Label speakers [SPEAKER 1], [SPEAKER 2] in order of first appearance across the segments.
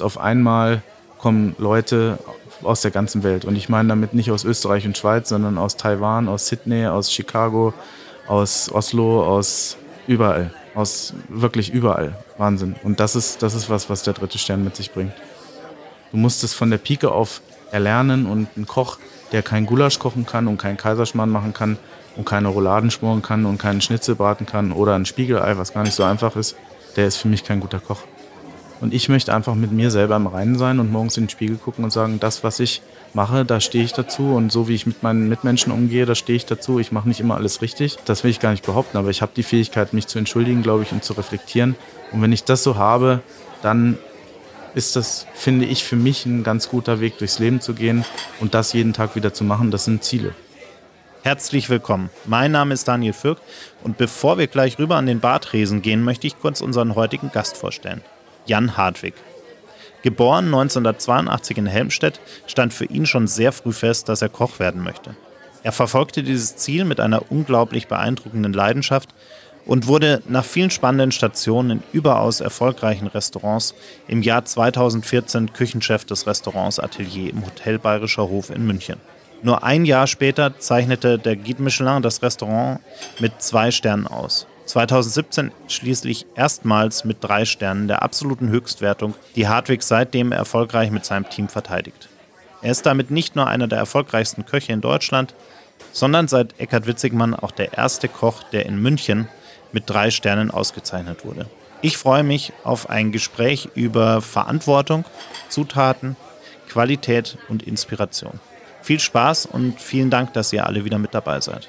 [SPEAKER 1] Auf einmal kommen Leute aus der ganzen Welt. Und ich meine damit nicht aus Österreich und Schweiz, sondern aus Taiwan, aus Sydney, aus Chicago, aus Oslo, aus überall. Aus wirklich überall. Wahnsinn. Und das ist, das ist was, was der dritte Stern mit sich bringt. Du musst es von der Pike auf erlernen und ein Koch, der kein Gulasch kochen kann und keinen Kaiserschmarrn machen kann und keine Rouladen schmoren kann und keinen Schnitzel braten kann oder ein Spiegelei, was gar nicht so einfach ist, der ist für mich kein guter Koch. Und ich möchte einfach mit mir selber im Reinen sein und morgens in den Spiegel gucken und sagen, das, was ich mache, da stehe ich dazu. Und so wie ich mit meinen Mitmenschen umgehe, da stehe ich dazu. Ich mache nicht immer alles richtig. Das will ich gar nicht behaupten, aber ich habe die Fähigkeit, mich zu entschuldigen, glaube ich, und zu reflektieren. Und wenn ich das so habe, dann ist das, finde ich, für mich ein ganz guter Weg, durchs Leben zu gehen und das jeden Tag wieder zu machen. Das sind Ziele.
[SPEAKER 2] Herzlich willkommen. Mein Name ist Daniel Fürk und bevor wir gleich rüber an den Bartresen gehen, möchte ich kurz unseren heutigen Gast vorstellen. Jan Hartwig. Geboren 1982 in Helmstedt, stand für ihn schon sehr früh fest, dass er Koch werden möchte. Er verfolgte dieses Ziel mit einer unglaublich beeindruckenden Leidenschaft und wurde nach vielen spannenden Stationen in überaus erfolgreichen Restaurants im Jahr 2014 Küchenchef des Restaurants Atelier im Hotel Bayerischer Hof in München. Nur ein Jahr später zeichnete der Guide Michelin das Restaurant mit zwei Sternen aus. 2017 schließlich erstmals mit drei Sternen der absoluten Höchstwertung, die Hartwig seitdem erfolgreich mit seinem Team verteidigt. Er ist damit nicht nur einer der erfolgreichsten Köche in Deutschland, sondern seit Eckhard Witzigmann auch der erste Koch, der in München mit drei Sternen ausgezeichnet wurde. Ich freue mich auf ein Gespräch über Verantwortung, Zutaten, Qualität und Inspiration. Viel Spaß und vielen Dank, dass ihr alle wieder mit dabei seid.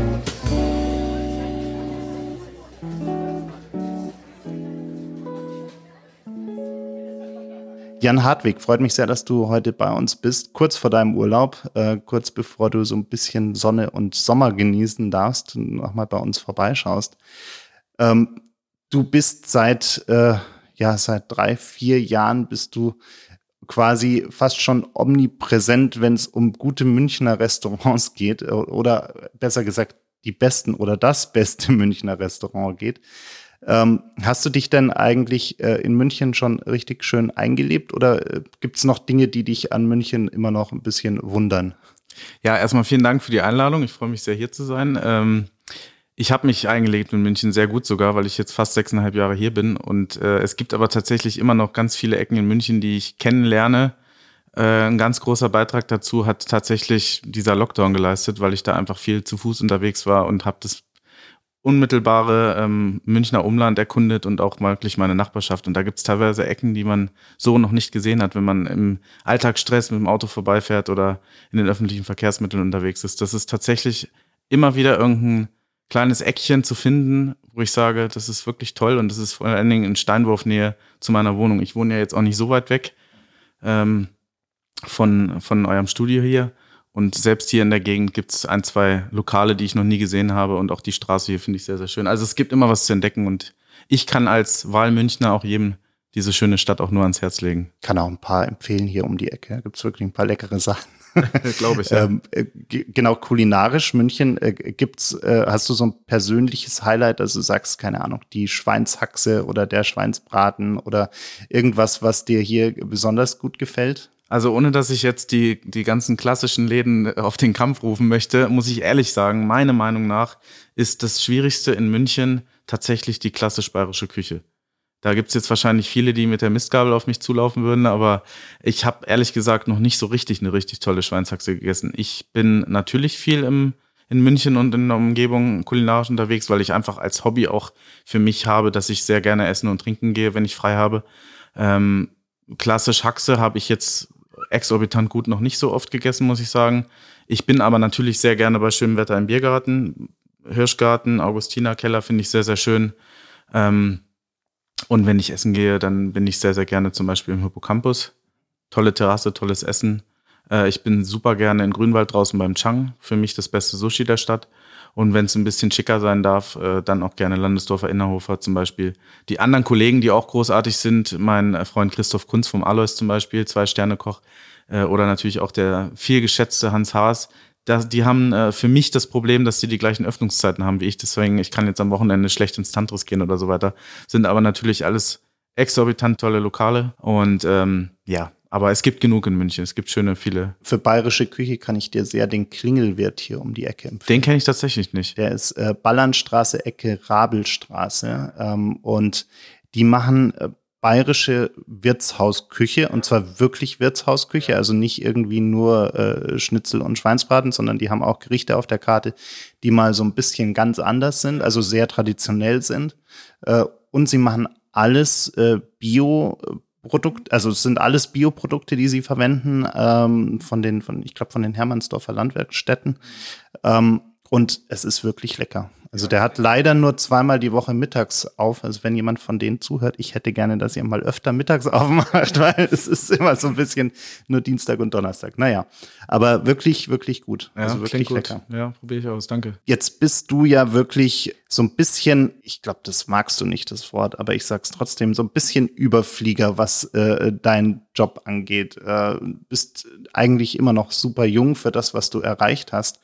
[SPEAKER 2] Jan Hartwig, freut mich sehr, dass du heute bei uns bist, kurz vor deinem Urlaub, äh, kurz bevor du so ein bisschen Sonne und Sommer genießen darfst und nochmal bei uns vorbeischaust. Ähm, du bist seit, äh, ja, seit drei, vier Jahren bist du quasi fast schon omnipräsent, wenn es um gute Münchner Restaurants geht oder besser gesagt die besten oder das beste Münchner Restaurant geht. Ähm, hast du dich denn eigentlich äh, in München schon richtig schön eingelebt oder äh, gibt es noch Dinge, die dich an München immer noch ein bisschen wundern?
[SPEAKER 1] Ja, erstmal vielen Dank für die Einladung. Ich freue mich sehr, hier zu sein. Ähm, ich habe mich eingelebt in München sehr gut sogar, weil ich jetzt fast sechseinhalb Jahre hier bin. Und äh, es gibt aber tatsächlich immer noch ganz viele Ecken in München, die ich kennenlerne. Äh, ein ganz großer Beitrag dazu hat tatsächlich dieser Lockdown geleistet, weil ich da einfach viel zu Fuß unterwegs war und habe das unmittelbare ähm, Münchner Umland erkundet und auch wirklich meine Nachbarschaft. Und da gibt es teilweise Ecken, die man so noch nicht gesehen hat, wenn man im Alltagsstress mit dem Auto vorbeifährt oder in den öffentlichen Verkehrsmitteln unterwegs ist. Das ist tatsächlich immer wieder irgendein kleines Eckchen zu finden, wo ich sage, das ist wirklich toll und das ist vor allen Dingen in Steinwurfnähe zu meiner Wohnung. Ich wohne ja jetzt auch nicht so weit weg ähm, von, von eurem Studio hier. Und selbst hier in der Gegend gibt es ein, zwei Lokale, die ich noch nie gesehen habe. Und auch die Straße hier finde ich sehr, sehr schön. Also es gibt immer was zu entdecken. Und ich kann als Wahlmünchner auch jedem diese schöne Stadt auch nur ans Herz legen.
[SPEAKER 2] Kann auch ein paar empfehlen hier um die Ecke. Gibt es wirklich ein paar leckere Sachen.
[SPEAKER 1] Glaube ich, ja. ähm,
[SPEAKER 2] äh, genau, kulinarisch München äh, gibt's, äh, hast du so ein persönliches Highlight, also du sagst, keine Ahnung, die Schweinshaxe oder der Schweinsbraten oder irgendwas, was dir hier besonders gut gefällt?
[SPEAKER 1] Also ohne dass ich jetzt die, die ganzen klassischen Läden auf den Kampf rufen möchte, muss ich ehrlich sagen, meine Meinung nach ist das Schwierigste in München tatsächlich die klassisch bayerische Küche. Da gibt's jetzt wahrscheinlich viele, die mit der Mistgabel auf mich zulaufen würden, aber ich habe ehrlich gesagt noch nicht so richtig eine richtig tolle Schweinshaxe gegessen. Ich bin natürlich viel im, in München und in der Umgebung kulinarisch unterwegs, weil ich einfach als Hobby auch für mich habe, dass ich sehr gerne essen und trinken gehe, wenn ich frei habe. Ähm, klassisch Haxe habe ich jetzt exorbitant gut noch nicht so oft gegessen, muss ich sagen. Ich bin aber natürlich sehr gerne bei schönem Wetter im Biergarten. Hirschgarten, Augustiner Keller finde ich sehr, sehr schön. Ähm, und wenn ich essen gehe, dann bin ich sehr, sehr gerne zum Beispiel im Hippocampus. tolle Terrasse, tolles Essen. Äh, ich bin super gerne in Grünwald draußen beim Chang. Für mich das beste Sushi der Stadt. Und wenn es ein bisschen schicker sein darf, äh, dann auch gerne Landesdorfer Innerhofer zum Beispiel. Die anderen Kollegen, die auch großartig sind, mein Freund Christoph Kunz vom Alois zum Beispiel, Zwei-Sterne-Koch, äh, oder natürlich auch der viel geschätzte Hans Haas, das, die haben äh, für mich das Problem, dass sie die gleichen Öffnungszeiten haben wie ich. Deswegen, ich kann jetzt am Wochenende schlecht ins Tantris gehen oder so weiter. Sind aber natürlich alles exorbitant tolle Lokale. Und ähm, ja, aber es gibt genug in München. Es gibt schöne, viele.
[SPEAKER 2] Für bayerische Küche kann ich dir sehr den Klingelwirt hier um die Ecke empfehlen.
[SPEAKER 1] Den kenne ich tatsächlich nicht.
[SPEAKER 2] Der ist äh, Ballernstraße, Ecke Rabelstraße. Ähm, und die machen äh, bayerische Wirtshausküche und zwar wirklich Wirtshausküche, also nicht irgendwie nur äh, Schnitzel und Schweinsbraten, sondern die haben auch Gerichte auf der Karte, die mal so ein bisschen ganz anders sind, also sehr traditionell sind. Äh, und sie machen alles äh, Bio. Produkt, also es sind alles Bioprodukte, die sie verwenden, ähm, von den, von, ich glaube, von den Hermannsdorfer Landwerkstätten. Ähm, und es ist wirklich lecker. Also der hat leider nur zweimal die Woche mittags auf. Also wenn jemand von denen zuhört, ich hätte gerne, dass ihr mal öfter mittags aufmacht, weil es ist immer so ein bisschen nur Dienstag und Donnerstag. Naja, aber wirklich, wirklich gut.
[SPEAKER 1] Ja, also wirklich lecker. Ja, probiere ich aus. Danke.
[SPEAKER 2] Jetzt bist du ja wirklich so ein bisschen, ich glaube, das magst du nicht, das Wort, aber ich sag's trotzdem, so ein bisschen Überflieger, was äh, dein Job angeht. Äh, bist eigentlich immer noch super jung für das, was du erreicht hast.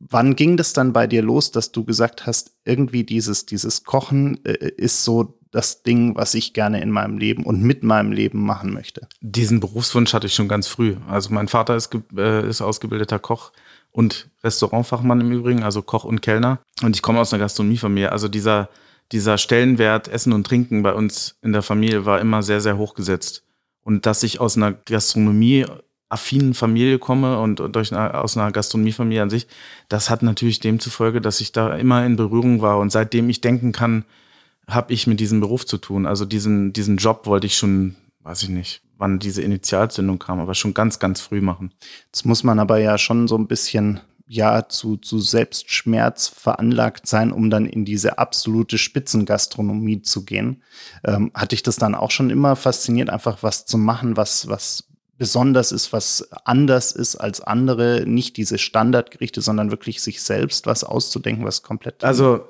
[SPEAKER 2] Wann ging das dann bei dir los, dass du gesagt hast, irgendwie dieses, dieses Kochen äh, ist so das Ding, was ich gerne in meinem Leben und mit meinem Leben machen möchte?
[SPEAKER 1] Diesen Berufswunsch hatte ich schon ganz früh. Also mein Vater ist, äh, ist ausgebildeter Koch und Restaurantfachmann im Übrigen, also Koch und Kellner. Und ich komme aus einer Gastronomiefamilie. Also dieser, dieser Stellenwert Essen und Trinken bei uns in der Familie war immer sehr, sehr hoch gesetzt. Und dass ich aus einer Gastronomie affinen Familie komme und, durch eine, aus einer Gastronomiefamilie an sich, das hat natürlich demzufolge, dass ich da immer in Berührung war und seitdem ich denken kann, habe ich mit diesem Beruf zu tun. Also diesen, diesen Job wollte ich schon, weiß ich nicht, wann diese Initialzündung kam, aber schon ganz, ganz früh machen.
[SPEAKER 2] Jetzt muss man aber ja schon so ein bisschen ja zu, zu Selbstschmerz veranlagt sein, um dann in diese absolute Spitzengastronomie zu gehen. Ähm, hatte ich das dann auch schon immer fasziniert, einfach was zu machen, was, was besonders ist, was anders ist als andere, nicht diese Standardgerichte, sondern wirklich sich selbst was auszudenken, was komplett.
[SPEAKER 1] Also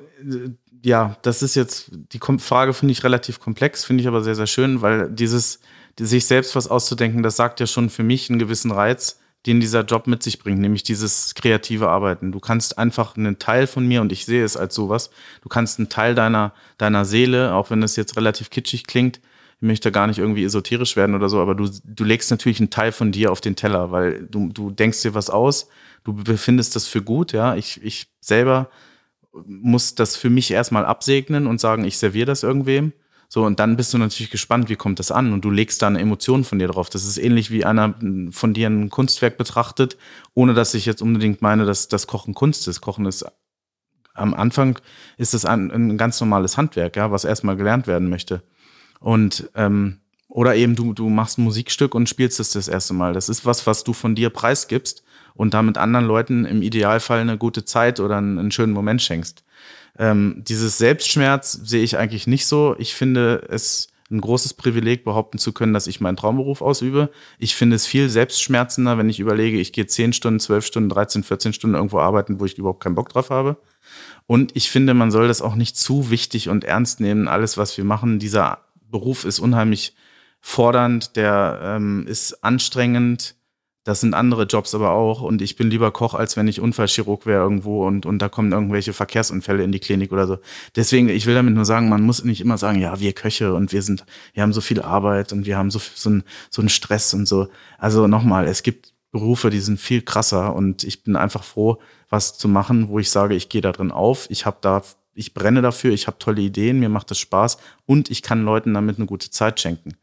[SPEAKER 1] ja, das ist jetzt die Frage finde ich relativ komplex, finde ich aber sehr sehr schön, weil dieses sich selbst was auszudenken, das sagt ja schon für mich einen gewissen Reiz, den dieser Job mit sich bringt, nämlich dieses kreative Arbeiten. Du kannst einfach einen Teil von mir und ich sehe es als sowas. Du kannst einen Teil deiner deiner Seele, auch wenn es jetzt relativ kitschig klingt, ich möchte gar nicht irgendwie esoterisch werden oder so, aber du, du legst natürlich einen Teil von dir auf den Teller, weil du, du denkst dir was aus, du befindest das für gut, ja. Ich, ich selber muss das für mich erstmal absegnen und sagen, ich serviere das irgendwem. So, und dann bist du natürlich gespannt, wie kommt das an? Und du legst da eine Emotion von dir drauf. Das ist ähnlich wie einer von dir ein Kunstwerk betrachtet, ohne dass ich jetzt unbedingt meine, dass das Kochen Kunst ist. Kochen ist am Anfang ist es ein, ein ganz normales Handwerk, ja, was erstmal gelernt werden möchte. Und ähm, oder eben du, du machst ein Musikstück und spielst es das erste Mal. Das ist was, was du von dir preisgibst und damit anderen Leuten im Idealfall eine gute Zeit oder einen, einen schönen Moment schenkst. Ähm, dieses Selbstschmerz sehe ich eigentlich nicht so. Ich finde es ein großes Privileg, behaupten zu können, dass ich meinen Traumberuf ausübe. Ich finde es viel selbstschmerzender, wenn ich überlege, ich gehe 10 Stunden, 12 Stunden, 13, 14 Stunden irgendwo arbeiten, wo ich überhaupt keinen Bock drauf habe. Und ich finde, man soll das auch nicht zu wichtig und ernst nehmen. Alles, was wir machen, dieser Beruf ist unheimlich fordernd, der ähm, ist anstrengend. Das sind andere Jobs aber auch. Und ich bin lieber Koch, als wenn ich Unfallchirurg wäre irgendwo und, und da kommen irgendwelche Verkehrsunfälle in die Klinik oder so. Deswegen, ich will damit nur sagen, man muss nicht immer sagen, ja, wir Köche und wir sind, wir haben so viel Arbeit und wir haben so, so, ein, so einen Stress und so. Also nochmal, es gibt Berufe, die sind viel krasser und ich bin einfach froh, was zu machen, wo ich sage, ich gehe da drin auf. Ich habe da ich brenne dafür, ich habe tolle Ideen, mir macht das Spaß und ich kann Leuten damit eine gute Zeit schenken.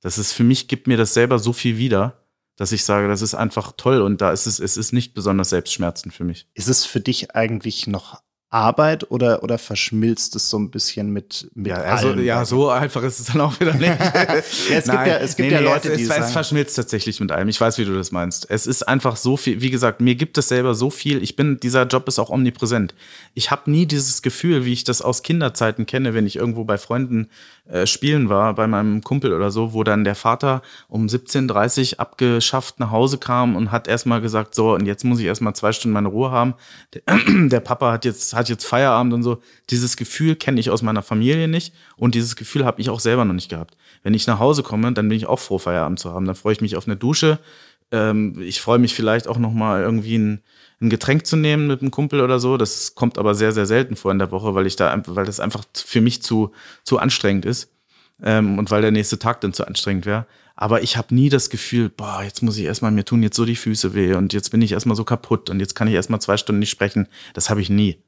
[SPEAKER 1] Das ist für mich, gibt mir das selber so viel wieder, dass ich sage, das ist einfach toll und da ist es, es ist nicht besonders selbstschmerzend für mich.
[SPEAKER 2] Ist es für dich eigentlich noch Arbeit oder, oder verschmilzt es so ein bisschen mit, mit
[SPEAKER 1] ja, also, allem? Ja, so einfach ist es dann auch wieder nicht. ja,
[SPEAKER 2] es Nein. gibt ja, es gibt nee, ja Leute,
[SPEAKER 1] es,
[SPEAKER 2] die
[SPEAKER 1] es,
[SPEAKER 2] sagen,
[SPEAKER 1] es verschmilzt tatsächlich mit allem. Ich weiß, wie du das meinst. Es ist einfach so viel, wie gesagt, mir gibt es selber so viel. Ich bin, dieser Job ist auch omnipräsent. Ich habe nie dieses Gefühl, wie ich das aus Kinderzeiten kenne, wenn ich irgendwo bei Freunden äh, spielen war bei meinem Kumpel oder so, wo dann der Vater um 17.30 Uhr abgeschafft nach Hause kam und hat erstmal gesagt, so, und jetzt muss ich erstmal zwei Stunden meine Ruhe haben. Der, Papa hat jetzt, hat jetzt Feierabend und so. Dieses Gefühl kenne ich aus meiner Familie nicht und dieses Gefühl habe ich auch selber noch nicht gehabt. Wenn ich nach Hause komme, dann bin ich auch froh, Feierabend zu haben. Dann freue ich mich auf eine Dusche. Ähm, ich freue mich vielleicht auch noch mal irgendwie ein, ein Getränk zu nehmen mit einem Kumpel oder so. Das kommt aber sehr, sehr selten vor in der Woche, weil ich da, weil das einfach für mich zu, zu anstrengend ist. Ähm, und weil der nächste Tag dann zu anstrengend wäre. Aber ich habe nie das Gefühl, boah, jetzt muss ich erstmal, mir tun jetzt so die Füße weh und jetzt bin ich erstmal so kaputt und jetzt kann ich erstmal zwei Stunden nicht sprechen. Das habe ich nie.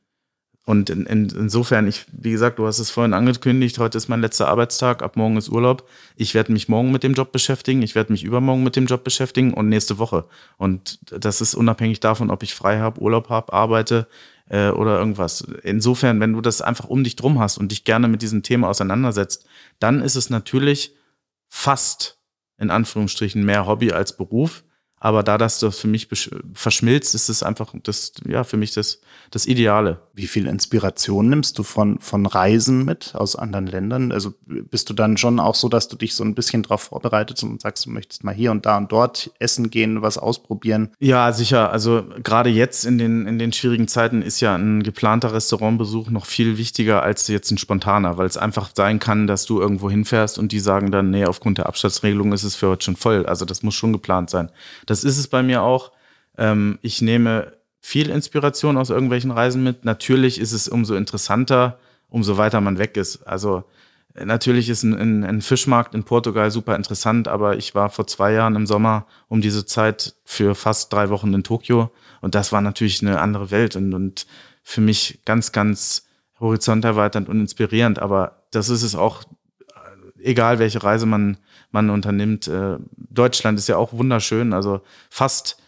[SPEAKER 1] Und in, in, insofern, ich, wie gesagt, du hast es vorhin angekündigt, heute ist mein letzter Arbeitstag, ab morgen ist Urlaub. Ich werde mich morgen mit dem Job beschäftigen, ich werde mich übermorgen mit dem Job beschäftigen und nächste Woche. Und das ist unabhängig davon, ob ich frei habe, Urlaub habe, arbeite äh, oder irgendwas. Insofern, wenn du das einfach um dich drum hast und dich gerne mit diesem Thema auseinandersetzt, dann ist es natürlich fast in Anführungsstrichen mehr Hobby als Beruf. Aber da das das für mich verschmilzt, ist es einfach das, ja, für mich das, das Ideale.
[SPEAKER 2] Wie viel Inspiration nimmst du von, von Reisen mit aus anderen Ländern? Also bist du dann schon auch so, dass du dich so ein bisschen darauf vorbereitet und sagst, du möchtest mal hier und da und dort essen gehen, was ausprobieren?
[SPEAKER 1] Ja, sicher. Also gerade jetzt in den, in den schwierigen Zeiten ist ja ein geplanter Restaurantbesuch noch viel wichtiger als jetzt ein spontaner, weil es einfach sein kann, dass du irgendwo hinfährst und die sagen dann, nee, aufgrund der Abstandsregelung ist es für heute schon voll. Also das muss schon geplant sein. Das das ist es bei mir auch. Ähm, ich nehme viel Inspiration aus irgendwelchen Reisen mit. Natürlich ist es umso interessanter, umso weiter man weg ist. Also natürlich ist ein, ein, Fischmarkt in Portugal super interessant, aber ich war vor zwei Jahren im Sommer um diese Zeit für fast drei Wochen in Tokio und das war natürlich eine andere Welt und, und für mich ganz, ganz horizonterweiternd und inspirierend. Aber das ist es auch, egal welche Reise man man unternimmt. Äh, Deutschland ist ja auch wunderschön, also fast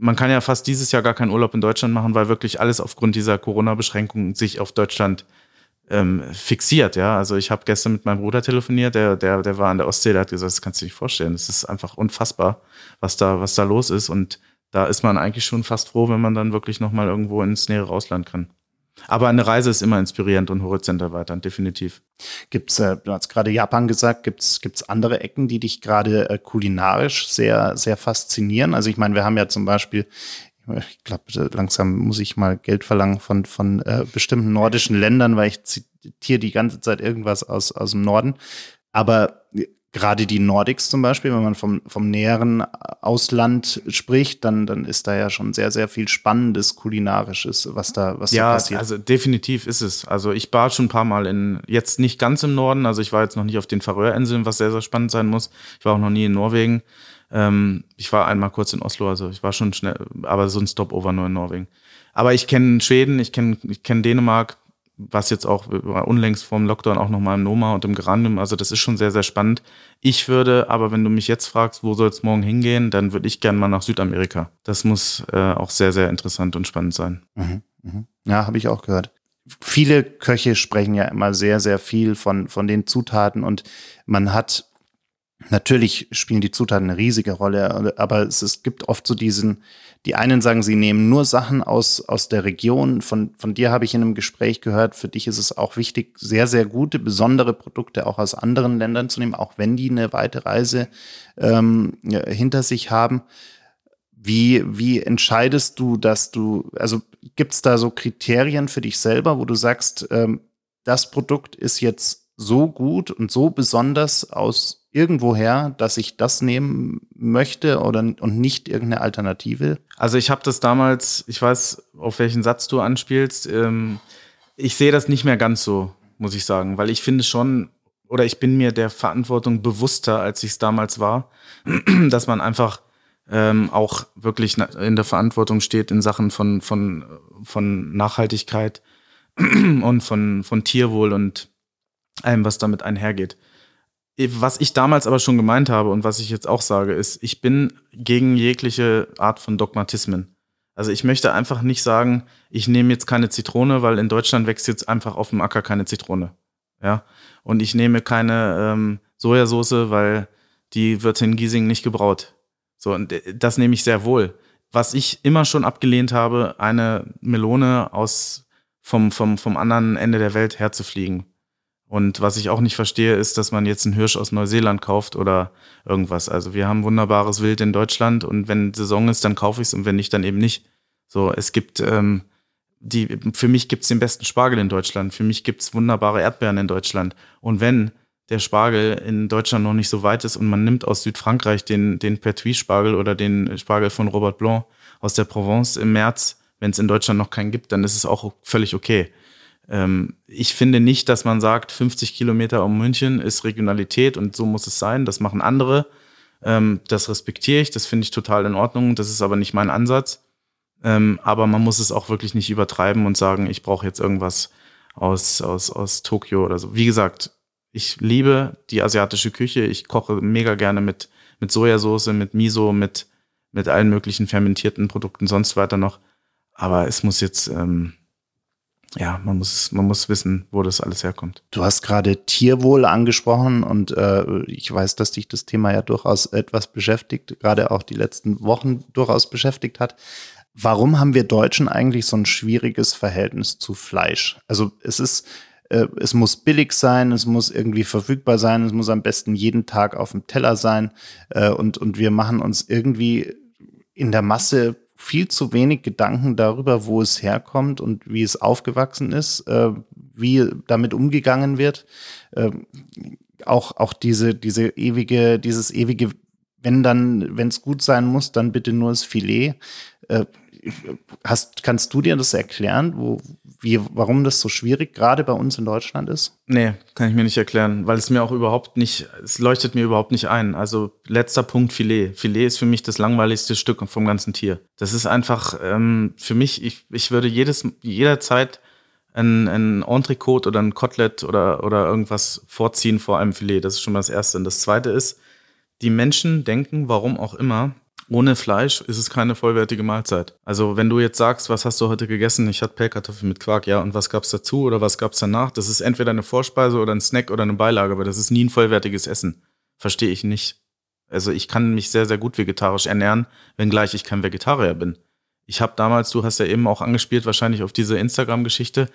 [SPEAKER 1] man kann ja fast dieses Jahr gar keinen Urlaub in Deutschland machen, weil wirklich alles aufgrund dieser Corona-Beschränkungen sich auf Deutschland ähm, fixiert. Ja, also ich habe gestern mit meinem Bruder telefoniert, der der der war an der Ostsee, der hat gesagt, das kannst du dir nicht vorstellen. Das ist einfach unfassbar, was da was da los ist und da ist man eigentlich schon fast froh, wenn man dann wirklich noch mal irgendwo ins nähere Ausland kann. Aber eine Reise ist immer inspirierend und horizont erweiternd, definitiv.
[SPEAKER 2] Gibt's, äh, du hast gerade Japan gesagt, gibt's gibt's andere Ecken, die dich gerade äh, kulinarisch sehr, sehr faszinieren? Also ich meine, wir haben ja zum Beispiel ich glaube, langsam muss ich mal Geld verlangen von, von äh, bestimmten nordischen Ländern, weil ich zitiere die ganze Zeit irgendwas aus, aus dem Norden. Aber gerade die Nordics zum Beispiel, wenn man vom, vom näheren Ausland spricht, dann, dann ist da ja schon sehr, sehr viel Spannendes Kulinarisches, was da, was
[SPEAKER 1] ja,
[SPEAKER 2] da passiert.
[SPEAKER 1] Ja, also definitiv ist es. Also ich war schon ein paar Mal in, jetzt nicht ganz im Norden, also ich war jetzt noch nicht auf den Färöerinseln, was sehr, sehr spannend sein muss. Ich war auch noch nie in Norwegen. Ähm, ich war einmal kurz in Oslo, also ich war schon schnell, aber so ein Stopover nur in Norwegen. Aber ich kenne Schweden, ich kenne ich kenn Dänemark, was jetzt auch unlängst vorm Lockdown auch nochmal im Noma und im Geranium. Also das ist schon sehr, sehr spannend. Ich würde, aber wenn du mich jetzt fragst, wo soll es morgen hingehen, dann würde ich gerne mal nach Südamerika. Das muss äh, auch sehr, sehr interessant und spannend sein.
[SPEAKER 2] Mhm, mh. Ja, habe ich auch gehört. Viele Köche sprechen ja immer sehr, sehr viel von, von den Zutaten und man hat Natürlich spielen die Zutaten eine riesige Rolle, aber es, es gibt oft so diesen, die einen sagen, sie nehmen nur Sachen aus, aus der Region. Von, von dir habe ich in einem Gespräch gehört, für dich ist es auch wichtig, sehr, sehr gute, besondere Produkte auch aus anderen Ländern zu nehmen, auch wenn die eine weite Reise ähm, hinter sich haben. Wie, wie entscheidest du, dass du, also gibt es da so Kriterien für dich selber, wo du sagst, ähm, das Produkt ist jetzt so gut und so besonders aus irgendwoher, dass ich das nehmen möchte oder und nicht irgendeine Alternative?
[SPEAKER 1] Also ich habe das damals, ich weiß, auf welchen Satz du anspielst. Ähm, ich sehe das nicht mehr ganz so, muss ich sagen, weil ich finde schon, oder ich bin mir der Verantwortung bewusster, als ich es damals war, dass man einfach ähm, auch wirklich in der Verantwortung steht in Sachen von, von, von Nachhaltigkeit und von, von Tierwohl und allem, was damit einhergeht. Was ich damals aber schon gemeint habe und was ich jetzt auch sage, ist, ich bin gegen jegliche Art von Dogmatismen. Also ich möchte einfach nicht sagen, ich nehme jetzt keine Zitrone, weil in Deutschland wächst jetzt einfach auf dem Acker keine Zitrone. Ja. Und ich nehme keine ähm, Sojasauce, weil die wird in Giesing nicht gebraut. So, und äh, das nehme ich sehr wohl. Was ich immer schon abgelehnt habe, eine Melone aus vom, vom, vom anderen Ende der Welt herzufliegen Und was ich auch nicht verstehe, ist, dass man jetzt einen Hirsch aus Neuseeland kauft oder irgendwas. Also wir haben wunderbares Wild in Deutschland und wenn Saison ist, dann kaufe ich es und wenn nicht, dann eben nicht. So, es gibt ähm, die, für mich gibt's den besten Spargel in Deutschland. Für mich gibt's wunderbare Erdbeeren in Deutschland. Und wenn der Spargel in Deutschland noch nicht so weit ist und man nimmt aus Südfrankreich den, den Pertuis-Spargel oder den Spargel von Robert Blanc aus der Provence im März, wenn es in Deutschland noch keinen gibt, dann ist es auch völlig okay. Ähm, ich finde nicht, dass man sagt, 50 Kilometer um München ist Regionalität und so muss es sein. Das machen andere. Ähm, das respektiere ich, das finde ich total in Ordnung. Das ist aber nicht mein Ansatz. Ähm, aber man muss es auch wirklich nicht übertreiben und sagen, ich brauche jetzt irgendwas aus, aus, aus Tokio oder so. Wie gesagt, ich liebe die asiatische Küche. Ich koche mega gerne mit, mit Sojasauce, mit Miso, mit, mit allen möglichen fermentierten Produkten sonst weiter noch. Aber es muss jetzt, ähm, ja, man muss, man muss wissen, wo das alles herkommt.
[SPEAKER 2] Du hast gerade Tierwohl angesprochen und äh, ich weiß, dass dich das Thema ja durchaus etwas beschäftigt, gerade auch die letzten Wochen durchaus beschäftigt hat. Warum haben wir Deutschen eigentlich so ein schwieriges Verhältnis zu Fleisch? Also es ist, äh, es muss billig sein, es muss irgendwie verfügbar sein, es muss am besten jeden Tag auf dem Teller sein äh, und, und wir machen uns irgendwie in der Masse viel zu wenig Gedanken darüber, wo es herkommt und wie es aufgewachsen ist, äh, wie damit umgegangen wird. Äh, auch, auch diese, diese ewige, dieses ewige, wenn dann, wenn es gut sein muss, dann bitte nur das Filet. Äh, hast, kannst du dir das erklären, wo, wie, warum das so schwierig gerade bei uns in Deutschland ist?
[SPEAKER 1] Nee, kann ich mir nicht erklären, weil es mir auch überhaupt nicht, es leuchtet mir überhaupt nicht ein. Also letzter Punkt Filet. Filet ist für mich das langweiligste Stück vom ganzen Tier. Das ist einfach ähm, für mich, ich, ich würde jedes, jederzeit ein, ein Entrecote oder ein Kotelett oder, oder irgendwas vorziehen vor einem Filet. Das ist schon mal das Erste. Und das Zweite ist, die Menschen denken, warum auch immer, ohne Fleisch ist es keine vollwertige Mahlzeit. Also wenn du jetzt sagst, was hast du heute gegessen? Ich hatte Pellkartoffeln mit Quark, ja, und was gab's dazu oder was gab's danach? Das ist entweder eine Vorspeise oder ein Snack oder eine Beilage, aber das ist nie ein vollwertiges Essen. Verstehe ich nicht. Also ich kann mich sehr, sehr gut vegetarisch ernähren, wenngleich ich kein Vegetarier bin. Ich habe damals, du hast ja eben auch angespielt, wahrscheinlich auf diese Instagram-Geschichte,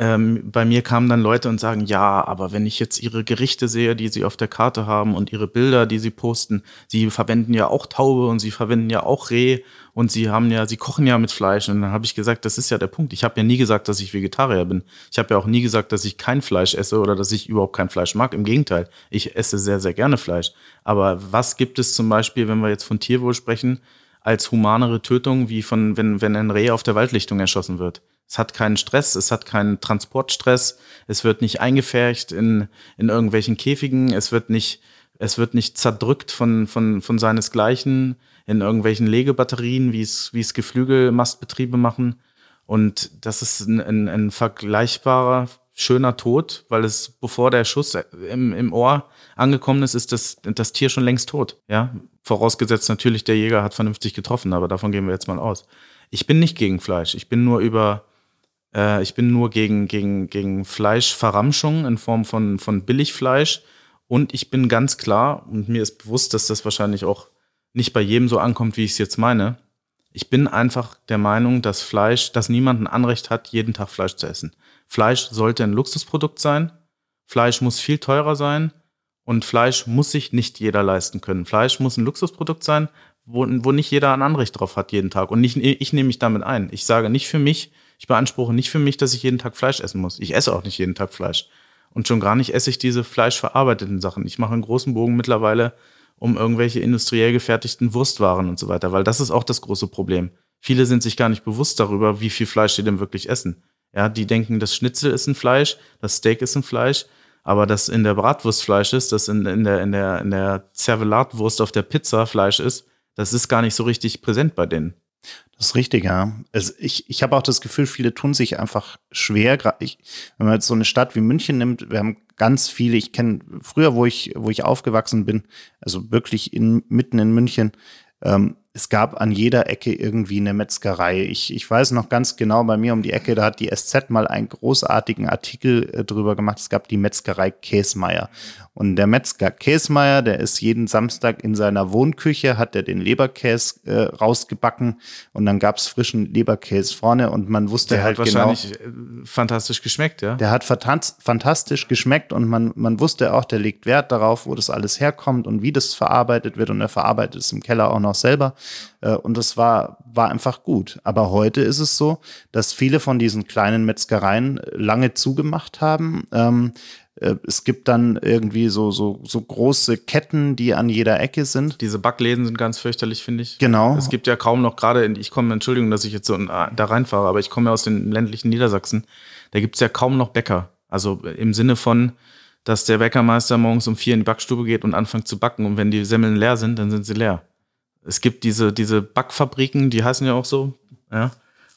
[SPEAKER 1] ähm, bei mir kamen dann Leute und sagen, ja, aber wenn ich jetzt ihre Gerichte sehe, die sie auf der Karte haben und ihre Bilder, die sie posten, sie verwenden ja auch Taube und sie verwenden ja auch Reh und sie haben ja, sie kochen ja mit Fleisch. Und dann habe ich gesagt, das ist ja der Punkt. Ich habe ja nie gesagt, dass ich Vegetarier bin. Ich habe ja auch nie gesagt, dass ich kein Fleisch esse oder dass ich überhaupt kein Fleisch mag. Im Gegenteil, ich esse sehr, sehr gerne Fleisch. Aber was gibt es zum Beispiel, wenn wir jetzt von Tierwohl sprechen, als humanere Tötung, wie von, wenn, wenn ein Reh auf der Waldlichtung erschossen wird? Es hat keinen Stress, es hat keinen Transportstress, es wird nicht eingefärcht in, in irgendwelchen Käfigen, es wird nicht, es wird nicht zerdrückt von, von, von seinesgleichen in irgendwelchen Legebatterien, wie es, wie es Geflügelmastbetriebe machen. Und das ist ein, ein, ein vergleichbarer, schöner Tod, weil es, bevor der Schuss im, im Ohr angekommen ist, ist das, das Tier schon längst tot. Ja, vorausgesetzt natürlich, der Jäger hat vernünftig getroffen, aber davon gehen wir jetzt mal aus. Ich bin nicht gegen Fleisch. Ich bin nur über äh, ich bin nur gegen, gegen, gegen Fleischverramschung in Form von, von Billigfleisch. Und ich bin ganz klar, und mir ist bewusst, dass das wahrscheinlich auch nicht bei jedem so ankommt, wie ich es jetzt meine. Ich bin einfach der Meinung, dass Fleisch, dass niemand ein Anrecht hat, jeden Tag Fleisch zu essen. Fleisch sollte ein Luxusprodukt sein. Fleisch muss viel teurer sein. Und Fleisch muss sich nicht jeder leisten können. Fleisch muss ein Luxusprodukt sein, wo, wo nicht jeder ein Anrecht drauf hat jeden Tag. Und nicht, ich nehme mich damit ein. Ich sage nicht für mich, ich beanspruche nicht für mich, dass ich jeden Tag Fleisch essen muss. Ich esse auch nicht jeden Tag Fleisch. Und schon gar nicht esse ich diese fleischverarbeiteten Sachen. Ich mache einen großen Bogen mittlerweile um irgendwelche industriell gefertigten Wurstwaren und so weiter, weil das ist auch das große Problem. Viele sind sich gar nicht bewusst darüber, wie viel Fleisch sie denn wirklich essen. Ja, die denken, das Schnitzel ist ein Fleisch, das Steak ist ein Fleisch, aber das in der Bratwurst Fleisch ist, das in, in der, in der, in der Zervelatwurst auf der Pizza Fleisch ist, das ist gar nicht so richtig präsent bei denen.
[SPEAKER 2] Das ist richtig, ja. Also ich, ich habe auch das Gefühl, viele tun sich einfach schwer. Ich, wenn man jetzt so eine Stadt wie München nimmt, wir haben ganz viele, ich kenne früher, wo ich, wo ich aufgewachsen bin, also wirklich in, mitten in München, ähm, es gab an jeder Ecke irgendwie eine Metzgerei. Ich, ich weiß noch ganz genau, bei mir um die Ecke, da hat die SZ mal einen großartigen Artikel äh, drüber gemacht. Es gab die Metzgerei Käsmeier. Und der Metzger Käsmeier, der ist jeden Samstag in seiner Wohnküche, hat er den Leberkäse äh, rausgebacken und dann gab's frischen Leberkäse vorne und man wusste
[SPEAKER 1] Der
[SPEAKER 2] halt
[SPEAKER 1] hat
[SPEAKER 2] genau.
[SPEAKER 1] wahrscheinlich äh, fantastisch geschmeckt, ja.
[SPEAKER 2] Der hat fantas- fantastisch geschmeckt und man, man wusste auch, der legt Wert darauf, wo das alles herkommt und wie das verarbeitet wird und er verarbeitet es im Keller auch noch selber. Äh, Und das war, war einfach gut. Aber heute ist es so, dass viele von diesen kleinen Metzgereien lange zugemacht haben. Ähm, äh, Es gibt dann irgendwie so, so, so große Ketten, die an jeder Ecke sind.
[SPEAKER 1] Diese Backläden sind ganz fürchterlich, finde ich.
[SPEAKER 2] Genau.
[SPEAKER 1] Es gibt ja kaum noch gerade, ich komme, Entschuldigung, dass ich jetzt so äh, da reinfahre, aber ich komme ja aus den ländlichen Niedersachsen. Da gibt's ja kaum noch Bäcker. Also im Sinne von, dass der Bäckermeister morgens um vier in die Backstube geht und anfängt zu backen. Und wenn die Semmeln leer sind, dann sind sie leer. Es gibt diese, diese Backfabriken, die heißen ja auch so, ja.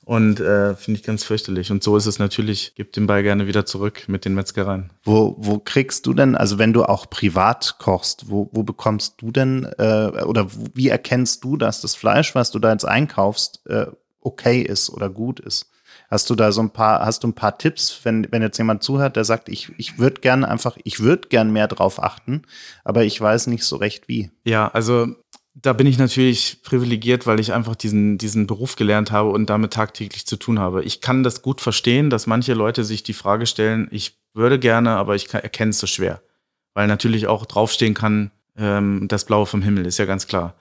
[SPEAKER 1] Und äh, finde ich ganz fürchterlich. Und so ist es natürlich, gib den Ball gerne wieder zurück mit den Metzgereien.
[SPEAKER 2] Wo, wo kriegst du denn, also wenn du auch privat kochst, wo, wo bekommst du denn äh, oder wie erkennst du, dass das Fleisch, was du da jetzt einkaufst, äh, okay ist oder gut ist? Hast du da so ein paar, hast du ein paar Tipps, wenn, wenn jetzt jemand zuhört, der sagt, ich, ich würde gern einfach, ich würde gern mehr drauf achten, aber ich weiß nicht so recht wie.
[SPEAKER 1] Ja, also da bin ich natürlich privilegiert, weil ich einfach diesen, diesen Beruf gelernt habe und damit tagtäglich zu tun habe. Ich kann das gut verstehen, dass manche Leute sich die Frage stellen, ich würde gerne, aber ich erkenne es so schwer. Weil natürlich auch draufstehen kann, ähm, das Blaue vom Himmel, ist ja ganz klar.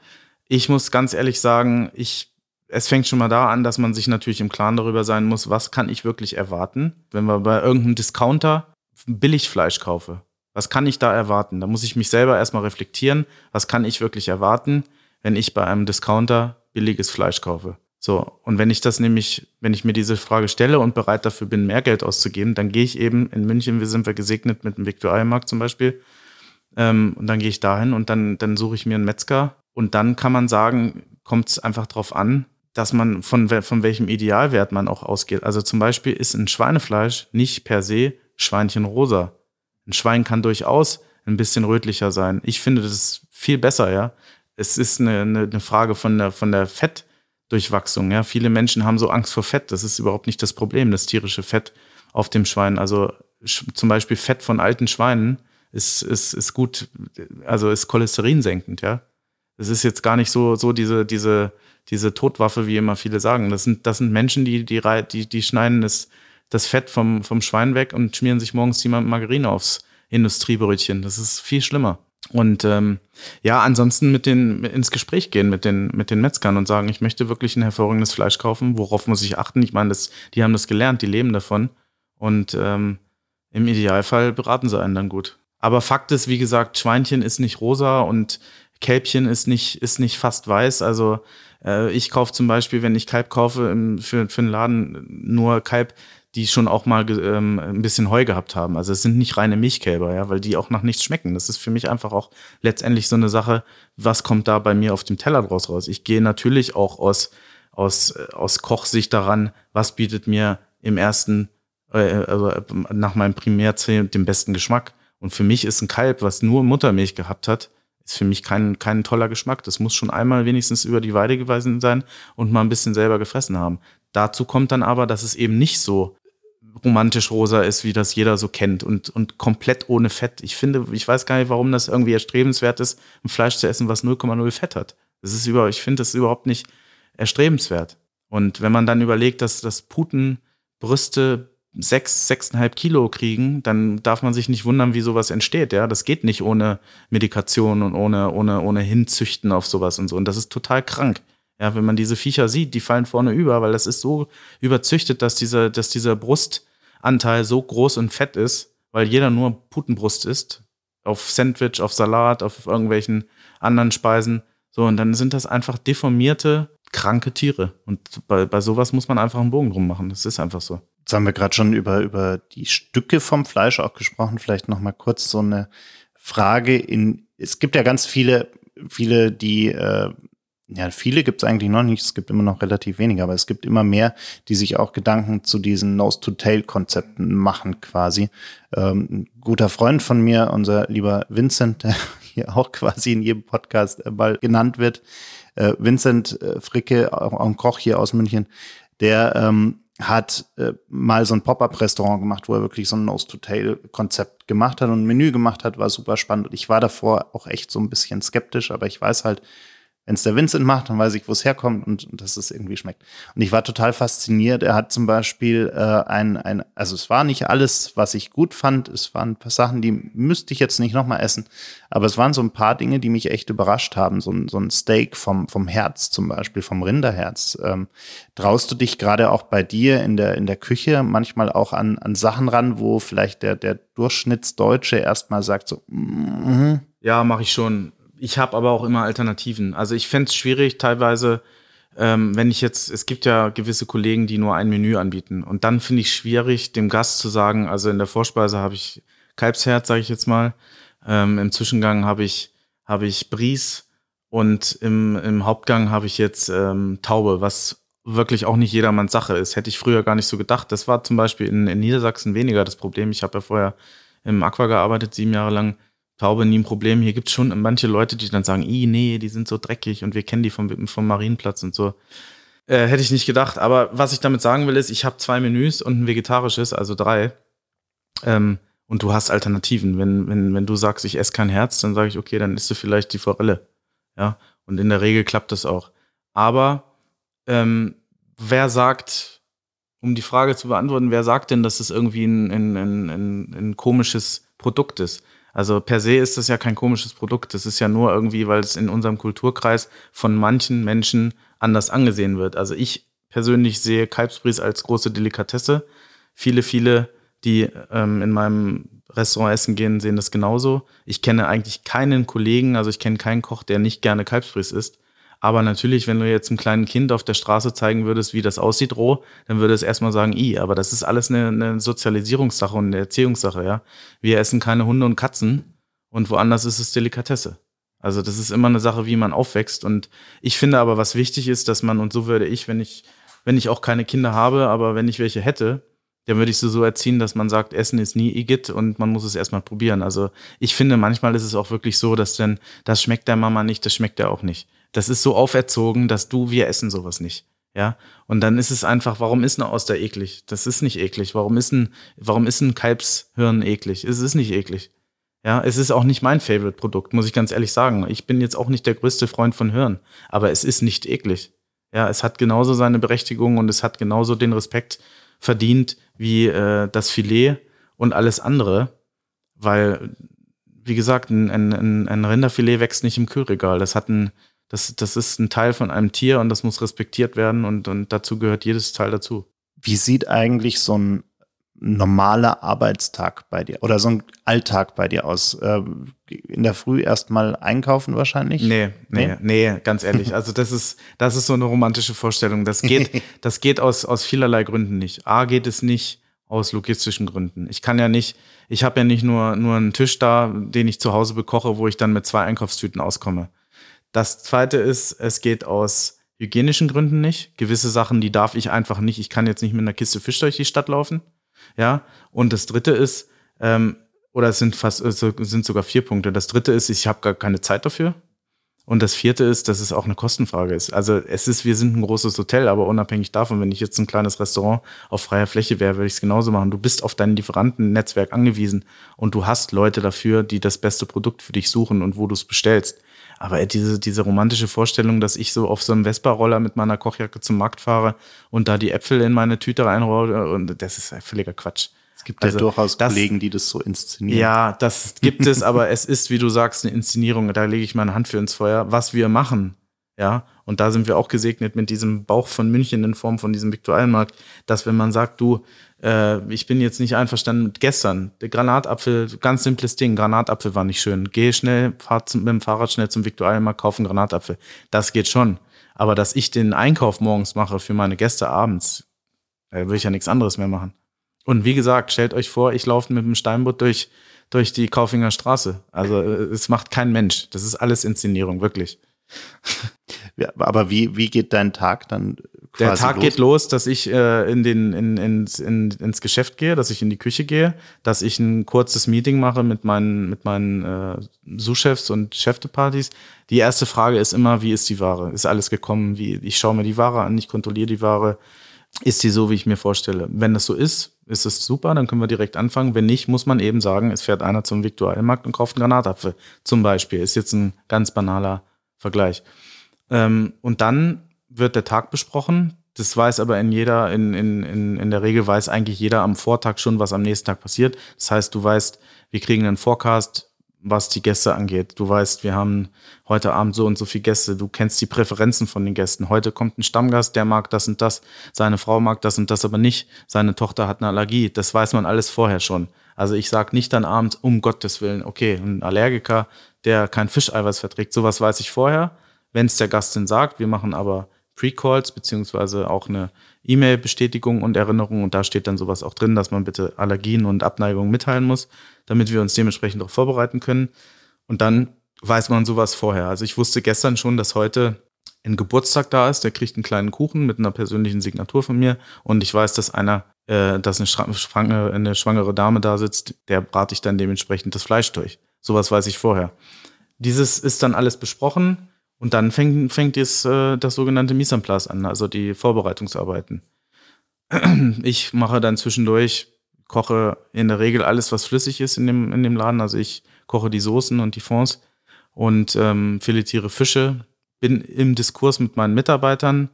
[SPEAKER 1] Ich muss ganz ehrlich sagen, ich, es fängt schon mal da an, dass man sich natürlich im Klaren darüber sein muss, was kann ich wirklich erwarten, wenn wir bei irgendeinem Discounter Billigfleisch kaufe. Was kann ich da erwarten? Da muss ich mich selber erstmal reflektieren. Was kann ich wirklich erwarten, wenn ich bei einem Discounter billiges Fleisch kaufe? So. Und wenn ich das nämlich, wenn ich mir diese Frage stelle und bereit dafür bin, mehr Geld auszugeben, dann gehe ich eben in München, wir sind wir gesegnet mit dem Viktualienmarkt zum Beispiel. Ähm, und dann gehe ich dahin und dann, dann suche ich mir einen Metzger. Und dann kann man sagen, kommt es einfach drauf an, dass man von, von welchem Idealwert man auch ausgeht. Also zum Beispiel ist ein Schweinefleisch nicht per se Schweinchen rosa. Ein Schwein kann durchaus ein bisschen rötlicher sein. Ich finde das ist viel besser, ja. Es ist eine, eine, eine Frage von der, von der Fettdurchwachsung, ja. Viele Menschen haben so Angst vor Fett. Das ist überhaupt nicht das Problem, das tierische Fett auf dem Schwein. Also zum Beispiel Fett von alten Schweinen ist, ist, ist gut, also ist cholesterinsenkend, ja. Das ist jetzt gar nicht so, so diese, diese, diese Todwaffe, wie immer viele sagen. Das sind, das sind Menschen, die, die, die, die schneiden das, das Fett vom, vom Schwein weg und schmieren sich morgens jemand Margarine aufs Industriebrötchen. Das ist viel schlimmer. Und ähm, ja, ansonsten mit den ins Gespräch gehen mit den mit den Metzgern und sagen, ich möchte wirklich ein hervorragendes Fleisch kaufen. Worauf muss ich achten? Ich meine, das, die haben das gelernt, die leben davon und ähm, im Idealfall beraten sie einen dann gut. Aber Fakt ist, wie gesagt, Schweinchen ist nicht rosa und Kälbchen ist nicht ist nicht fast weiß. Also äh, ich kaufe zum Beispiel, wenn ich Kalb kaufe im, für für einen Laden nur Kalb, die schon auch mal ähm, ein bisschen Heu gehabt haben. Also es sind nicht reine Milchkälber, ja, weil die auch nach nichts schmecken. Das ist für mich einfach auch letztendlich so eine Sache, was kommt da bei mir auf dem Teller draus raus? Ich gehe natürlich auch aus, aus, aus Kochsicht daran, was bietet mir im ersten, äh, also äh, nach meinem Primärziel den besten Geschmack. Und für mich ist ein Kalb, was nur Muttermilch gehabt hat, ist für mich kein, kein toller Geschmack. Das muss schon einmal wenigstens über die Weide gewesen sein und mal ein bisschen selber gefressen haben. Dazu kommt dann aber, dass es eben nicht so romantisch rosa ist, wie das jeder so kennt und, und komplett ohne Fett. Ich finde, ich weiß gar nicht, warum das irgendwie erstrebenswert ist, ein Fleisch zu essen, was 0,0 Fett hat. Das ist über, ich finde das überhaupt nicht erstrebenswert. Und wenn man dann überlegt, dass, dass Putenbrüste sechs, sechseinhalb Kilo kriegen, dann darf man sich nicht wundern, wie sowas entsteht. Ja, das geht nicht ohne Medikation und ohne, ohne, ohne Hinzüchten auf sowas und so. Und das ist total krank. Ja, wenn man diese Viecher sieht, die fallen vorne über, weil das ist so überzüchtet, dass dieser, dass dieser Brustanteil so groß und fett ist, weil jeder nur Putenbrust isst. Auf Sandwich, auf Salat, auf irgendwelchen anderen Speisen. So, und dann sind das einfach deformierte, kranke Tiere. Und bei, bei sowas muss man einfach einen Bogen drum machen. Das ist einfach so.
[SPEAKER 2] Jetzt haben wir gerade schon über, über die Stücke vom Fleisch auch gesprochen. Vielleicht noch mal kurz so eine Frage in, es gibt ja ganz viele, viele, die, äh, ja, viele gibt es eigentlich noch nicht, es gibt immer noch relativ wenige, aber es gibt immer mehr, die sich auch Gedanken zu diesen Nose-to-Tail-Konzepten machen quasi. Ähm, ein guter Freund von mir, unser lieber Vincent, der hier auch quasi in jedem Podcast äh, mal genannt wird, Äh, Vincent äh, Fricke, auch ein Koch hier aus München, der ähm, hat äh, mal so ein Pop-up-Restaurant gemacht, wo er wirklich so ein Nose-to-Tail-Konzept gemacht hat und ein Menü gemacht hat, war super spannend. Und ich war davor auch echt so ein bisschen skeptisch, aber ich weiß halt, wenn es der Vincent macht, dann weiß ich, wo es herkommt und, und, dass es irgendwie schmeckt. Und ich war total fasziniert. Er hat zum Beispiel äh, ein, ein, also es war nicht alles, was ich gut fand. Es waren ein paar Sachen, die müsste ich jetzt nicht nochmal essen. Aber es waren so ein paar Dinge, die mich echt überrascht haben. So, ein so ein Steak vom, vom Herz zum Beispiel, vom Rinderherz. Ähm, traust du dich gerade auch bei dir in der, in der Küche manchmal auch an, an Sachen ran, wo vielleicht der, der Durchschnittsdeutsche erstmal sagt so, mm
[SPEAKER 1] -hmm. ja, mache ich schon ich habe aber auch immer Alternativen. Also ich fände es schwierig, teilweise, ähm, wenn ich jetzt, es gibt ja gewisse Kollegen, die nur ein Menü anbieten. Und dann finde ich schwierig, dem Gast zu sagen, also in der Vorspeise habe ich Kalbsherz, sage ich jetzt mal. Ähm, Im Zwischengang habe ich, habe ich Bries und im, im Hauptgang habe ich jetzt ähm, Taube, was wirklich auch nicht jedermanns Sache ist. Hätte ich früher gar nicht so gedacht. Das war zum Beispiel in, in Niedersachsen weniger das Problem. Ich habe ja vorher im Aqua gearbeitet, sieben Jahre lang. Taube nie ein Problem. Hier gibt es schon manche Leute, die dann sagen, i nee, die sind so dreckig und wir kennen die vom, vom Marienplatz und so. Äh, hätte ich nicht gedacht. Aber was ich damit sagen will, ist, ich habe zwei Menüs und ein vegetarisches, also drei. Ähm, und du hast Alternativen. Wenn, wenn, wenn du sagst, ich esse kein Herz, dann sage ich, okay, dann isst du vielleicht die Forelle. Ja. Und in der Regel klappt das auch. Aber ähm, wer sagt, um die Frage zu beantworten, wer sagt denn, dass es das irgendwie ein, ein, ein, ein, ein komisches Produkt ist? Also per se ist das ja kein komisches Produkt. Das ist ja nur irgendwie, weil es in unserem Kulturkreis von manchen Menschen anders angesehen wird. Also ich persönlich sehe Kalbsbries als große Delikatesse. Viele, viele, die ähm, in meinem Restaurant essen gehen, sehen das genauso. Ich kenne eigentlich keinen Kollegen, also ich kenne keinen Koch, der nicht gerne Kalbsbries isst. Aber natürlich, wenn du jetzt einem kleinen Kind auf der Straße zeigen würdest, wie das aussieht roh, dann würde es erstmal sagen, i, aber das ist alles eine, eine Sozialisierungssache und eine Erziehungssache, ja. Wir essen keine Hunde und Katzen und woanders ist es Delikatesse. Also das ist immer eine Sache, wie man aufwächst. Und ich finde aber, was wichtig ist, dass man, und so würde ich, wenn ich, wenn ich auch keine Kinder habe, aber wenn ich welche hätte, dann würde ich sie so erziehen, dass man sagt, Essen ist nie Igitt und man muss es erstmal probieren. Also ich finde, manchmal ist es auch wirklich so, dass dann, das schmeckt der Mama nicht, das schmeckt der auch nicht das ist so auferzogen, dass du, wir essen sowas nicht. Ja, und dann ist es einfach, warum ist eine Oster eklig? Das ist nicht eklig. Warum ist ein, warum ist ein Kalbshirn eklig? Es ist nicht eklig. Ja, es ist auch nicht mein Favorite-Produkt, muss ich ganz ehrlich sagen. Ich bin jetzt auch nicht der größte Freund von Hirn, aber es ist nicht eklig. Ja, es hat genauso seine Berechtigung und es hat genauso den Respekt verdient wie äh, das Filet und alles andere, weil, wie gesagt, ein, ein, ein Rinderfilet wächst nicht im Kühlregal. Das hat ein, das, das ist ein Teil von einem Tier und das muss respektiert werden und, und dazu gehört jedes Teil dazu.
[SPEAKER 2] Wie sieht eigentlich so ein normaler Arbeitstag bei dir oder so ein Alltag bei dir aus? Äh, in der Früh erstmal einkaufen wahrscheinlich?
[SPEAKER 1] Nee, nee, nee, ganz ehrlich. Also das ist, das ist so eine romantische Vorstellung. Das geht, das geht aus, aus vielerlei Gründen nicht. A geht es nicht aus logistischen Gründen. Ich kann ja nicht, ich habe ja nicht nur, nur einen Tisch da, den ich zu Hause bekoche, wo ich dann mit zwei Einkaufstüten auskomme. Das zweite ist, es geht aus hygienischen Gründen nicht. Gewisse Sachen, die darf ich einfach nicht. Ich kann jetzt nicht mit einer Kiste Fisch durch die Stadt laufen. Ja. Und das dritte ist, ähm, oder es sind fast, es sind sogar vier Punkte. Das dritte ist, ich habe gar keine Zeit dafür. Und das vierte ist, dass es auch eine Kostenfrage ist. Also es ist, wir sind ein großes Hotel, aber unabhängig davon, wenn ich jetzt ein kleines Restaurant auf freier Fläche wäre, würde ich es genauso machen. Du bist auf dein Lieferantennetzwerk angewiesen und du hast Leute dafür, die das beste Produkt für dich suchen und wo du es bestellst. Aber diese, diese romantische Vorstellung, dass ich so auf so einem Vespa-Roller mit meiner Kochjacke zum Markt fahre und da die Äpfel in meine Tüte reinrolle, und das ist völliger Quatsch.
[SPEAKER 2] Es gibt also, ja durchaus das, Kollegen, die das so inszenieren.
[SPEAKER 1] Ja, das gibt es, aber es ist, wie du sagst, eine Inszenierung. Da lege ich meine Hand für ins Feuer. Was wir machen, ja, und da sind wir auch gesegnet mit diesem Bauch von München in Form von diesem Viktualienmarkt, dass wenn man sagt, du, äh, ich bin jetzt nicht einverstanden mit gestern. Der Granatapfel, ganz simples Ding, Granatapfel war nicht schön. Geh schnell, fahr mit dem Fahrrad schnell zum Viktualienmarkt, kauf einen Granatapfel. Das geht schon. Aber dass ich den Einkauf morgens mache für meine Gäste abends, da will ich ja nichts anderes mehr machen. Und wie gesagt, stellt euch vor, ich laufe mit dem Steinbutt durch, durch die Kaufinger Straße. Also äh, es macht kein Mensch. Das ist alles Inszenierung, wirklich.
[SPEAKER 2] Ja, aber wie, wie geht dein Tag dann?
[SPEAKER 1] Der Tag los? geht los, dass ich äh, in den, in, in, in, ins Geschäft gehe, dass ich in die Küche gehe, dass ich ein kurzes Meeting mache mit meinen, mit meinen äh, Sous-Chefs und Chefdepartys. Die erste Frage ist immer, wie ist die Ware? Ist alles gekommen? Wie, ich schaue mir die Ware an, ich kontrolliere die Ware. Ist die so, wie ich mir vorstelle? Wenn das so ist, ist es super, dann können wir direkt anfangen. Wenn nicht, muss man eben sagen, es fährt einer zum Viktualienmarkt und kauft einen Granatapfel. Zum Beispiel. Ist jetzt ein ganz banaler Vergleich. Ähm, und dann wird der Tag besprochen. Das weiß aber in jeder, in, in, in, in der Regel weiß eigentlich jeder am Vortag schon, was am nächsten Tag passiert. Das heißt, du weißt, wir kriegen einen Forecast, was die Gäste angeht. Du weißt, wir haben heute Abend so und so viele Gäste. Du kennst die Präferenzen von den Gästen. Heute kommt ein Stammgast, der mag das und das. Seine Frau mag das und das aber nicht. Seine Tochter hat eine Allergie. Das weiß man alles vorher schon. Also ich sage nicht dann abends, um Gottes Willen, okay, ein Allergiker, der kein Fischeiweiß verträgt. Sowas weiß ich vorher, wenn es der Gast denn sagt. Wir machen aber Pre-Calls beziehungsweise auch eine E-Mail-Bestätigung und Erinnerung und da steht dann sowas auch drin, dass man bitte Allergien und Abneigungen mitteilen muss, damit wir uns dementsprechend darauf vorbereiten können. Und dann weiß man sowas vorher. Also ich wusste gestern schon, dass heute ein Geburtstag da ist, der kriegt einen kleinen Kuchen mit einer persönlichen Signatur von mir und ich weiß, dass einer, äh, dass eine, schwangere, eine schwangere Dame da sitzt, der brate ich dann dementsprechend das Fleisch durch. Sowas weiß ich vorher. Dieses ist dann alles besprochen und dann fängt, fängt jetzt, äh, das sogenannte Mise en place an, also die Vorbereitungsarbeiten. Ich mache dann zwischendurch, koche in der Regel alles, was flüssig ist in dem, in dem Laden. Also ich koche die Soßen und die Fonds und ähm, filetiere Fische, bin im Diskurs mit meinen Mitarbeitern,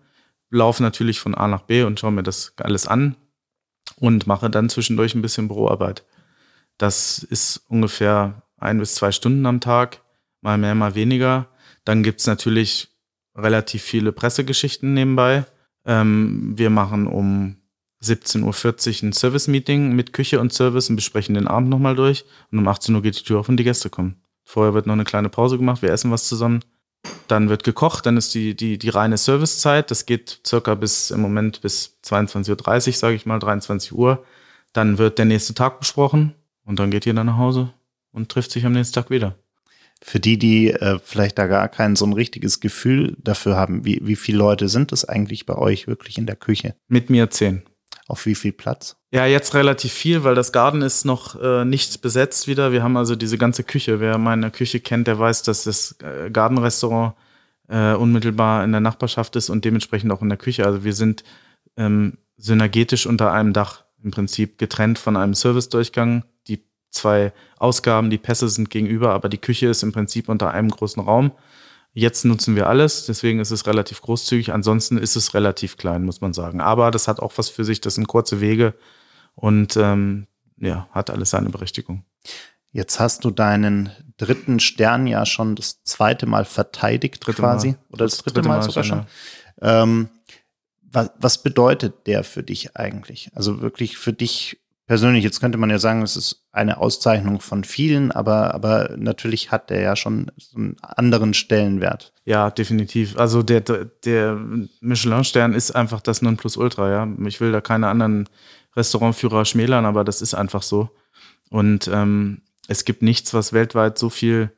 [SPEAKER 1] laufe natürlich von A nach B und schaue mir das alles an und mache dann zwischendurch ein bisschen Büroarbeit. Das ist ungefähr ein bis zwei Stunden am Tag, mal mehr, mal weniger. Dann gibt's natürlich relativ viele Pressegeschichten nebenbei. Ähm, wir machen um 17.40 Uhr ein Service-Meeting mit Küche und Service und besprechen den Abend nochmal durch. Und um 18 Uhr geht die Tür auf und die Gäste kommen. Vorher wird noch eine kleine Pause gemacht, wir essen was zusammen. Dann wird gekocht, dann ist die, die, die reine Servicezeit. Das geht circa bis im Moment bis 22.30 Uhr, sage ich mal, 23 Uhr. Dann wird der nächste Tag besprochen und dann geht jeder nach Hause und trifft sich am nächsten Tag wieder.
[SPEAKER 2] Für die, die äh, vielleicht da gar kein so ein richtiges Gefühl dafür haben, wie, wie viele Leute sind es eigentlich bei euch wirklich in der Küche?
[SPEAKER 1] Mit mir zehn.
[SPEAKER 2] Auf wie viel Platz?
[SPEAKER 1] Ja, jetzt relativ viel, weil das Garten ist noch äh, nicht besetzt wieder. Wir haben also diese ganze Küche. Wer meine Küche kennt, der weiß, dass das äh, Gartenrestaurant äh, unmittelbar in der Nachbarschaft ist und dementsprechend auch in der Küche. Also wir sind ähm, synergetisch unter einem Dach im Prinzip getrennt von einem Servicedurchgang. Die zwei Ausgaben, die Pässe sind gegenüber, aber die Küche ist im Prinzip unter einem großen Raum. Jetzt nutzen wir alles, deswegen ist es relativ großzügig. Ansonsten ist es relativ klein, muss man sagen. Aber das hat auch was für sich, das sind kurze Wege und ähm, ja, hat alles seine Berechtigung.
[SPEAKER 2] Jetzt hast du deinen dritten Stern ja schon das zweite Mal verteidigt dritte quasi. Mal. Oder das dritte, dritte Mal, Mal, sogar schon. Ähm, was, was bedeutet der für dich eigentlich? Also wirklich für dich persönlich, jetzt könnte man ja sagen, es ist eine Auszeichnung von vielen, aber, aber natürlich hat der ja schon einen anderen Stellenwert.
[SPEAKER 1] Ja, definitiv. Also der, der Michelin-Stern ist einfach das Nonplusultra, ja. Ich will da keine anderen Restaurantführer schmälern, aber das ist einfach so. Und ähm, es gibt nichts, was weltweit so viel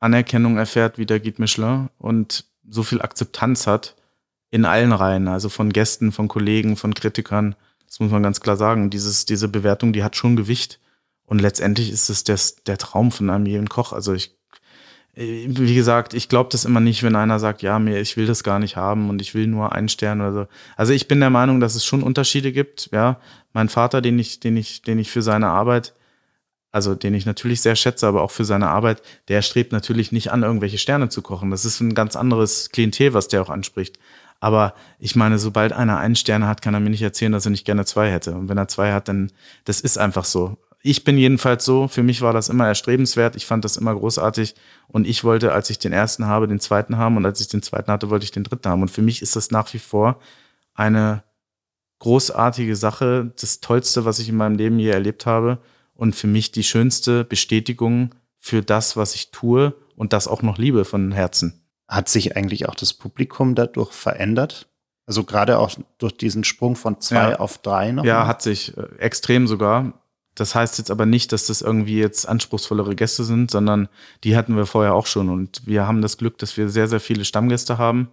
[SPEAKER 1] Anerkennung erfährt wie der Guide Michelin und so viel Akzeptanz hat in allen Reihen, also von Gästen, von Kollegen, von Kritikern. Das muss man ganz klar sagen. Dieses, diese Bewertung, die hat schon Gewicht. Und letztendlich ist es das, der Traum von einem jeden Koch. Also ich, wie gesagt, ich glaube das immer nicht, wenn einer sagt, ja, mir, ich will das gar nicht haben und ich will nur einen Stern oder so. Also ich bin der Meinung, dass es schon Unterschiede gibt. Ja, mein Vater, den ich, den ich, den ich für seine Arbeit, also den ich natürlich sehr schätze, aber auch für seine Arbeit, der strebt natürlich nicht an, irgendwelche Sterne zu kochen. Das ist ein ganz anderes Klientel, was der auch anspricht. Aber ich meine, sobald einer einen Stern hat, kann er mir nicht erzählen, dass er nicht gerne zwei hätte. Und wenn er zwei hat, dann, das ist einfach so. Ich bin jedenfalls so, für mich war das immer erstrebenswert, ich fand das immer großartig und ich wollte, als ich den ersten habe, den zweiten haben und als ich den zweiten hatte, wollte ich den dritten haben. Und für mich ist das nach wie vor eine großartige Sache, das Tollste, was ich in meinem Leben je erlebt habe und für mich die schönste Bestätigung für das, was ich tue und das auch noch liebe von Herzen.
[SPEAKER 2] Hat sich eigentlich auch das Publikum dadurch verändert? Also gerade auch durch diesen Sprung von zwei ja. auf drei
[SPEAKER 1] noch? Ja, hat sich äh, extrem sogar. Das heißt jetzt aber nicht, dass das irgendwie jetzt anspruchsvollere Gäste sind, sondern die hatten wir vorher auch schon. Und wir haben das Glück, dass wir sehr, sehr viele Stammgäste haben.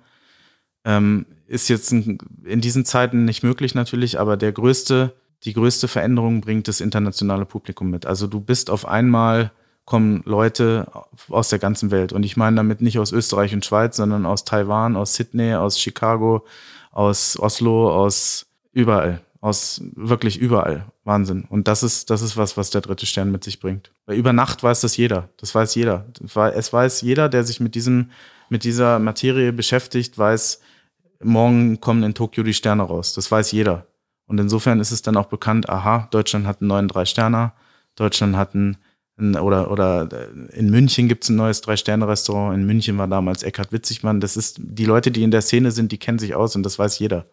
[SPEAKER 1] Ähm, ist jetzt in diesen Zeiten nicht möglich natürlich, aber der größte, die größte Veränderung bringt das internationale Publikum mit. Also du bist auf einmal kommen Leute aus der ganzen Welt. Und ich meine damit nicht aus Österreich und Schweiz, sondern aus Taiwan, aus Sydney, aus Chicago, aus Oslo, aus überall. Aus wirklich überall. Wahnsinn. Und das ist, das ist was, was der dritte Stern mit sich bringt. Weil über Nacht weiß das jeder. Das weiß jeder. Es weiß jeder, der sich mit diesem, mit dieser Materie beschäftigt, weiß, morgen kommen in Tokio die Sterne raus. Das weiß jeder. Und insofern ist es dann auch bekannt, aha, Deutschland hat einen neuen Drei-Sterner, Deutschland hat einen oder, oder äh, in München gibt es ein neues Drei-Sterne-Restaurant. In München war damals Eckhard Witzigmann. Das ist, die Leute, die in der Szene sind, die kennen sich aus und das weiß jeder.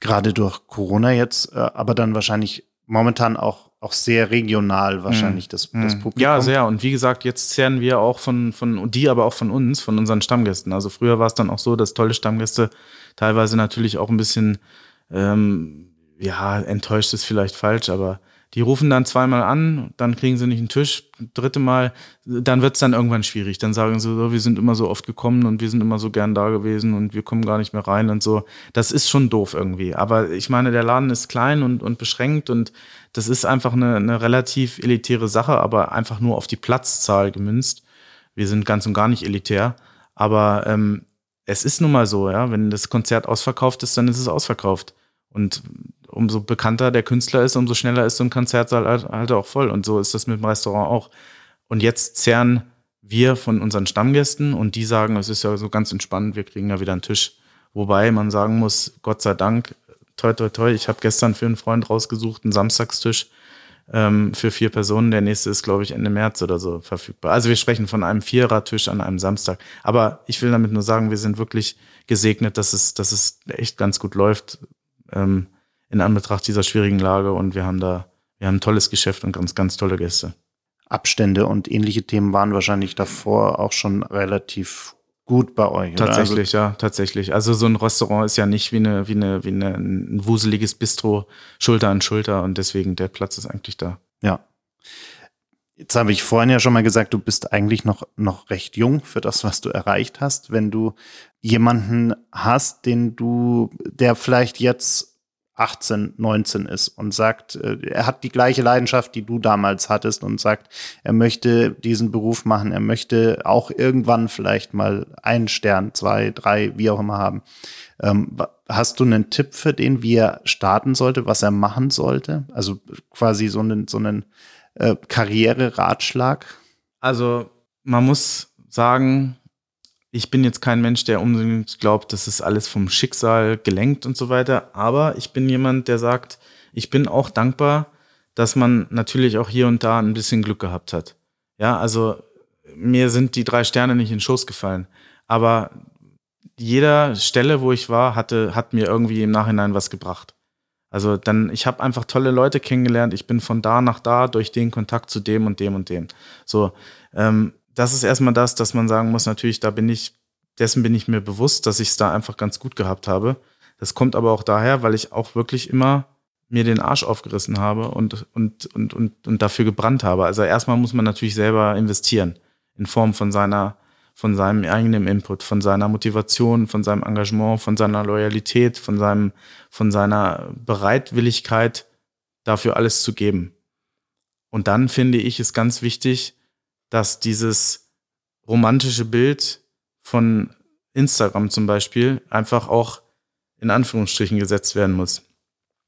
[SPEAKER 2] Gerade durch Corona jetzt, äh, aber dann wahrscheinlich momentan auch, auch sehr regional wahrscheinlich mm. das, das
[SPEAKER 1] mhm. Publikum. Ja, sehr. Und wie gesagt, jetzt zehren wir auch von, von, die aber auch von uns, von unseren Stammgästen. Also früher war es dann auch so, dass tolle Stammgäste teilweise natürlich auch ein bisschen, ähm, ja, enttäuscht ist vielleicht falsch, aber die rufen dann zweimal an, dann kriegen sie nicht einen Tisch, dritte Mal, dann wird's dann irgendwann schwierig. Dann sagen sie so, wir sind immer so oft gekommen und wir sind immer so gern da gewesen und wir kommen gar nicht mehr rein und so. Das ist schon doof irgendwie. Aber ich meine, der Laden ist klein und, und beschränkt und das ist einfach eine, eine relativ elitäre Sache, aber einfach nur auf die Platzzahl gemünzt. Wir sind ganz und gar nicht elitär. Aber ähm, es ist nun mal so, ja, wenn das Konzert ausverkauft ist, dann ist es ausverkauft. Und umso bekannter der Künstler ist, umso schneller ist so ein Konzertsaal halt, halt auch voll. Und so ist das mit dem Restaurant auch. Und jetzt zehren wir von unseren Stammgästen und die sagen, es ist ja so ganz entspannt, wir kriegen ja wieder einen Tisch. Wobei man sagen muss, Gott sei Dank, toi, toi, toi, ich habe gestern für einen Freund rausgesucht, einen Samstagstisch ähm, für vier Personen. Der nächste ist, glaube ich, Ende März oder so verfügbar. Also wir sprechen von einem Vierertisch an einem Samstag. Aber ich will damit nur sagen, wir sind wirklich gesegnet, dass es, dass es echt ganz gut läuft. Ähm, in Anbetracht dieser schwierigen Lage und wir haben da, wir haben ein tolles Geschäft und ganz, ganz tolle Gäste.
[SPEAKER 2] Abstände und ähnliche Themen waren wahrscheinlich davor auch schon relativ gut bei euch.
[SPEAKER 1] Tatsächlich, also, ja, tatsächlich. Also so ein Restaurant ist ja nicht wie eine, wie eine, wie eine, ein wuseliges Bistro Schulter an Schulter und deswegen der Platz ist eigentlich da.
[SPEAKER 2] Ja. Jetzt habe ich vorhin ja schon mal gesagt, du bist eigentlich noch, noch recht jung für das, was du erreicht hast. Wenn du jemanden hast, den du, der vielleicht jetzt 18, 19 ist und sagt, äh, er hat die gleiche Leidenschaft, die du damals hattest und sagt, er möchte diesen Beruf machen, er möchte auch irgendwann vielleicht mal einen Stern, zwei, drei, wie auch immer haben. Ähm, hast du einen Tipp für den, wie er starten sollte, was er machen sollte? Also quasi so einen, so einen äh, Karriere-Ratschlag?
[SPEAKER 1] Also man muss sagen, ich bin jetzt kein Mensch, der unbedingt glaubt, das ist alles vom Schicksal gelenkt und so weiter. Aber ich bin jemand, der sagt, ich bin auch dankbar, dass man natürlich auch hier und da ein bisschen Glück gehabt hat. Ja, also mir sind die drei Sterne nicht in den Schoß gefallen. Aber jeder Stelle, wo ich war, hatte, hat mir irgendwie im Nachhinein was gebracht. Also dann, ich habe einfach tolle Leute kennengelernt. Ich bin von da nach da durch den Kontakt zu dem und dem und dem. So, ähm, das ist erstmal das, dass man sagen muss, natürlich, da bin ich, dessen bin ich mir bewusst, dass ich es da einfach ganz gut gehabt habe. Das kommt aber auch daher, weil ich auch wirklich immer mir den Arsch aufgerissen habe und, und, und, und, und dafür gebrannt habe. Also erstmal muss man natürlich selber investieren in Form von seiner, von seinem eigenen Input, von seiner Motivation, von seinem Engagement, von seiner Loyalität, von seinem, von seiner Bereitwilligkeit, dafür alles zu geben. Und dann finde ich es ganz wichtig, dass dieses romantische Bild von Instagram zum Beispiel einfach auch in Anführungsstrichen gesetzt werden muss.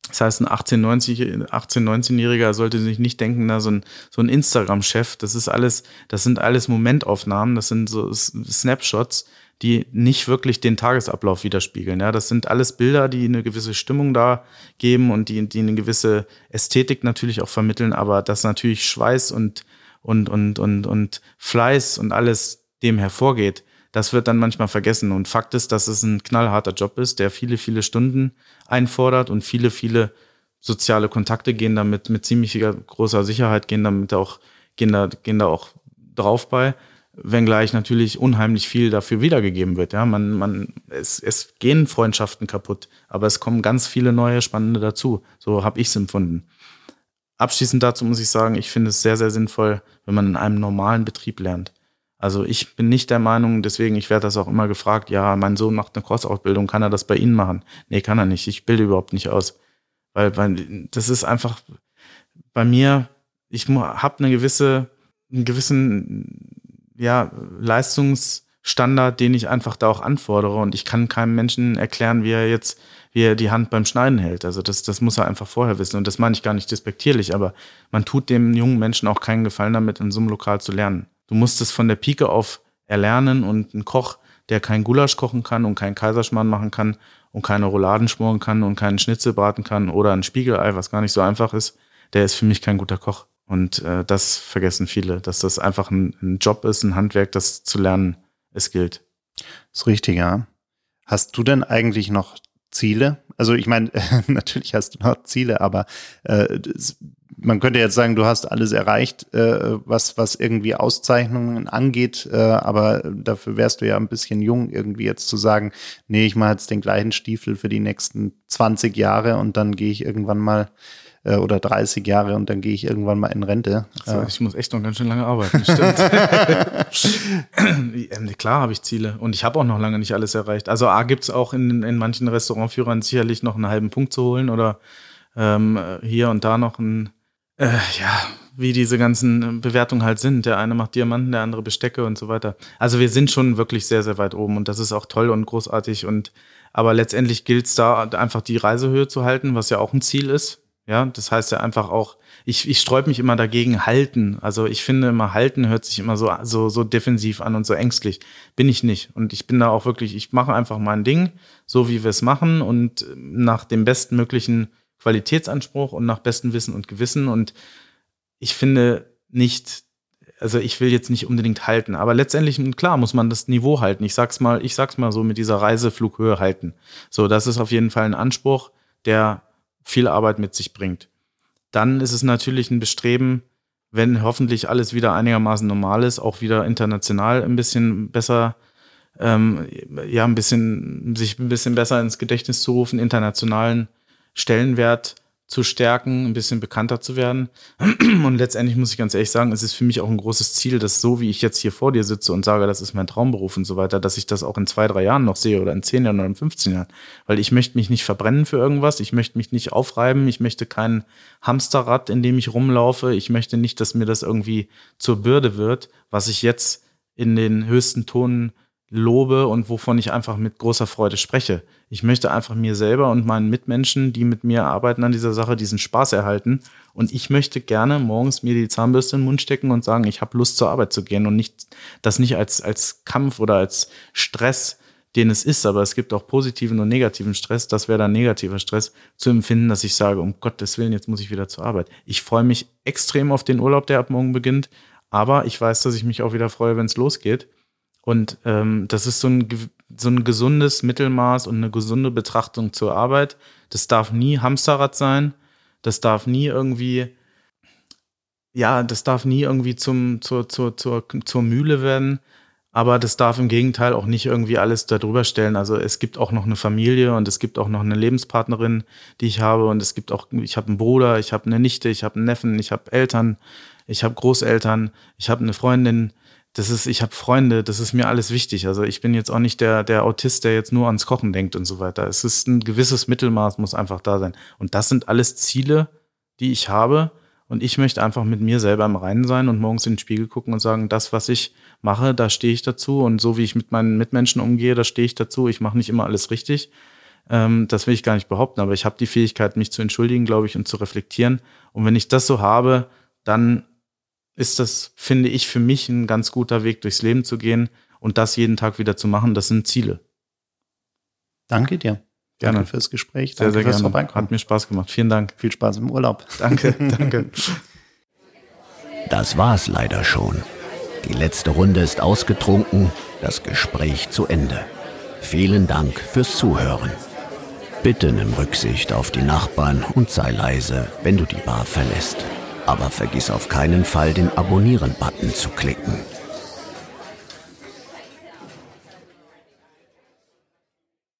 [SPEAKER 1] Das heißt, ein 18, 90, 18 19-Jähriger sollte sich nicht denken, na, so ein, so ein Instagram-Chef, das ist alles, das sind alles Momentaufnahmen, das sind so Snapshots, die nicht wirklich den Tagesablauf widerspiegeln. Ja, das sind alles Bilder, die eine gewisse Stimmung da geben und die, die eine gewisse Ästhetik natürlich auch vermitteln, aber das natürlich Schweiß und und, und, und, und Fleiß und alles dem hervorgeht, das wird dann manchmal vergessen. Und Fakt ist, dass es ein knallharter Job ist, der viele, viele Stunden einfordert und viele, viele soziale Kontakte gehen damit mit ziemlicher großer Sicherheit, gehen damit auch, gehen da, gehen da auch drauf bei, wenngleich natürlich unheimlich viel dafür wiedergegeben wird. Ja, man, man, es, es gehen Freundschaften kaputt, aber es kommen ganz viele neue Spannende dazu. So habe ich es empfunden. Abschließend dazu muss ich sagen, ich finde es sehr, sehr sinnvoll, wenn man in einem normalen Betrieb lernt. Also ich bin nicht der Meinung, deswegen, ich werde das auch immer gefragt, ja, mein Sohn macht eine Cross-Ausbildung, kann er das bei Ihnen machen? Nee, kann er nicht. Ich bilde überhaupt nicht aus. Weil, weil das ist einfach bei mir, ich habe eine gewisse, einen gewissen ja, Leistungsstandard, den ich einfach da auch anfordere. Und ich kann keinem Menschen erklären, wie er jetzt, wie er die Hand beim Schneiden hält. Also das, das muss er einfach vorher wissen. Und das meine ich gar nicht despektierlich, aber man tut dem jungen Menschen auch keinen Gefallen damit, in so einem Lokal zu lernen. Du musst es von der Pike auf erlernen und ein Koch, der kein Gulasch kochen kann und keinen Kaiserschmarrn machen kann und keine Rouladen schmoren kann und keinen Schnitzel braten kann oder ein Spiegelei, was gar nicht so einfach ist, der ist für mich kein guter Koch. Und äh, das vergessen viele, dass das einfach ein, ein Job ist, ein Handwerk, das zu lernen es gilt.
[SPEAKER 2] Das ist richtig, ja. Hast du denn eigentlich noch Ziele? Also ich meine, natürlich hast du noch Ziele, aber äh, man könnte jetzt sagen, du hast alles erreicht, äh, was, was irgendwie Auszeichnungen angeht, äh, aber dafür wärst du ja ein bisschen jung, irgendwie jetzt zu sagen, nee, ich mache jetzt den gleichen Stiefel für die nächsten 20 Jahre und dann gehe ich irgendwann mal äh, oder 30 Jahre und dann gehe ich irgendwann mal in Rente.
[SPEAKER 1] So, ich muss echt noch ganz schön lange arbeiten, stimmt. Ähm, klar habe ich Ziele und ich habe auch noch lange nicht alles erreicht. Also A gibt es auch in, in manchen Restaurantführern sicherlich noch einen halben Punkt zu holen oder ähm, hier und da noch ein äh, ja, wie diese ganzen Bewertungen halt sind. Der eine macht Diamanten, der andere Bestecke und so weiter. Also wir sind schon wirklich sehr, sehr weit oben und das ist auch toll und großartig und aber letztendlich gilt es da einfach die Reisehöhe zu halten, was ja auch ein Ziel ist. Ja, das heißt ja einfach auch, ich, ich sträub mich immer dagegen, halten. Also ich finde immer, halten hört sich immer so, so, so defensiv an und so ängstlich. Bin ich nicht. Und ich bin da auch wirklich, ich mache einfach mein Ding, so wie wir es machen und nach dem bestmöglichen Qualitätsanspruch und nach bestem Wissen und Gewissen. Und ich finde nicht, also ich will jetzt nicht unbedingt halten, aber letztendlich, klar, muss man das Niveau halten. Ich sag's mal, ich sag's mal so mit dieser Reiseflughöhe halten. So, das ist auf jeden Fall ein Anspruch, der viel Arbeit mit sich bringt. Dann ist es natürlich ein Bestreben, wenn hoffentlich alles wieder einigermaßen normal ist, auch wieder international ein bisschen besser, ähm, ja, ein bisschen, sich ein bisschen besser ins Gedächtnis zu rufen, internationalen Stellenwert zu stärken, ein bisschen bekannter zu werden. Und letztendlich muss ich ganz ehrlich sagen, es ist für mich auch ein großes Ziel, dass so wie ich jetzt hier vor dir sitze und sage, das ist mein Traumberuf und so weiter, dass ich das auch in zwei, drei Jahren noch sehe oder in zehn Jahren oder in 15 Jahren. Weil ich möchte mich nicht verbrennen für irgendwas, ich möchte mich nicht aufreiben, ich möchte kein Hamsterrad, in dem ich rumlaufe, ich möchte nicht, dass mir das irgendwie zur Bürde wird, was ich jetzt in den höchsten Tonen lobe und wovon ich einfach mit großer Freude spreche. Ich möchte einfach mir selber und meinen Mitmenschen, die mit mir arbeiten an dieser Sache, diesen Spaß erhalten. Und ich möchte gerne morgens mir die Zahnbürste in den Mund stecken und sagen, ich habe Lust zur Arbeit zu gehen und nicht das nicht als, als Kampf oder als Stress, den es ist, aber es gibt auch positiven und negativen Stress, das wäre dann negativer Stress, zu empfinden, dass ich sage, um Gottes Willen, jetzt muss ich wieder zur Arbeit. Ich freue mich extrem auf den Urlaub, der ab morgen beginnt, aber ich weiß, dass ich mich auch wieder freue, wenn es losgeht. Und ähm, das ist so ein, so ein gesundes Mittelmaß und eine gesunde Betrachtung zur Arbeit. Das darf nie Hamsterrad sein. Das darf nie irgendwie, ja, das darf nie irgendwie zum, zur, zur, zur, zur Mühle werden. Aber das darf im Gegenteil auch nicht irgendwie alles darüber stellen. Also es gibt auch noch eine Familie und es gibt auch noch eine Lebenspartnerin, die ich habe. Und es gibt auch, ich habe einen Bruder, ich habe eine Nichte, ich habe einen Neffen, ich habe Eltern, ich habe Großeltern, ich habe eine Freundin das ist, ich habe Freunde, das ist mir alles wichtig. Also ich bin jetzt auch nicht der, der Autist, der jetzt nur ans Kochen denkt und so weiter. Es ist ein gewisses Mittelmaß, muss einfach da sein. Und das sind alles Ziele, die ich habe. Und ich möchte einfach mit mir selber im Reinen sein und morgens in den Spiegel gucken und sagen, das, was ich mache, da stehe ich dazu. Und so wie ich mit meinen Mitmenschen umgehe, da stehe ich dazu. Ich mache nicht immer alles richtig. Ähm, das will ich gar nicht behaupten, aber ich habe die Fähigkeit, mich zu entschuldigen, glaube ich, und zu reflektieren. Und wenn ich das so habe, dann ist das, finde ich, für mich ein ganz guter Weg, durchs Leben zu gehen und das jeden Tag wieder zu machen. Das sind Ziele.
[SPEAKER 2] Danke dir.
[SPEAKER 1] Gerne.
[SPEAKER 2] Danke fürs Gespräch.
[SPEAKER 1] Sehr,
[SPEAKER 2] Danke
[SPEAKER 1] sehr
[SPEAKER 2] fürs
[SPEAKER 1] gerne.
[SPEAKER 2] Vorbeikommen.
[SPEAKER 1] Hat mir Spaß gemacht. Vielen Dank.
[SPEAKER 2] Viel Spaß im Urlaub.
[SPEAKER 1] Danke, danke.
[SPEAKER 3] Das war's leider schon. Die letzte Runde ist ausgetrunken, das Gespräch zu Ende. Vielen Dank fürs Zuhören. Bitte nimm Rücksicht auf die Nachbarn und sei leise, wenn du die Bar verlässt. Aber vergiss auf keinen Fall, den Abonnieren-Button zu klicken.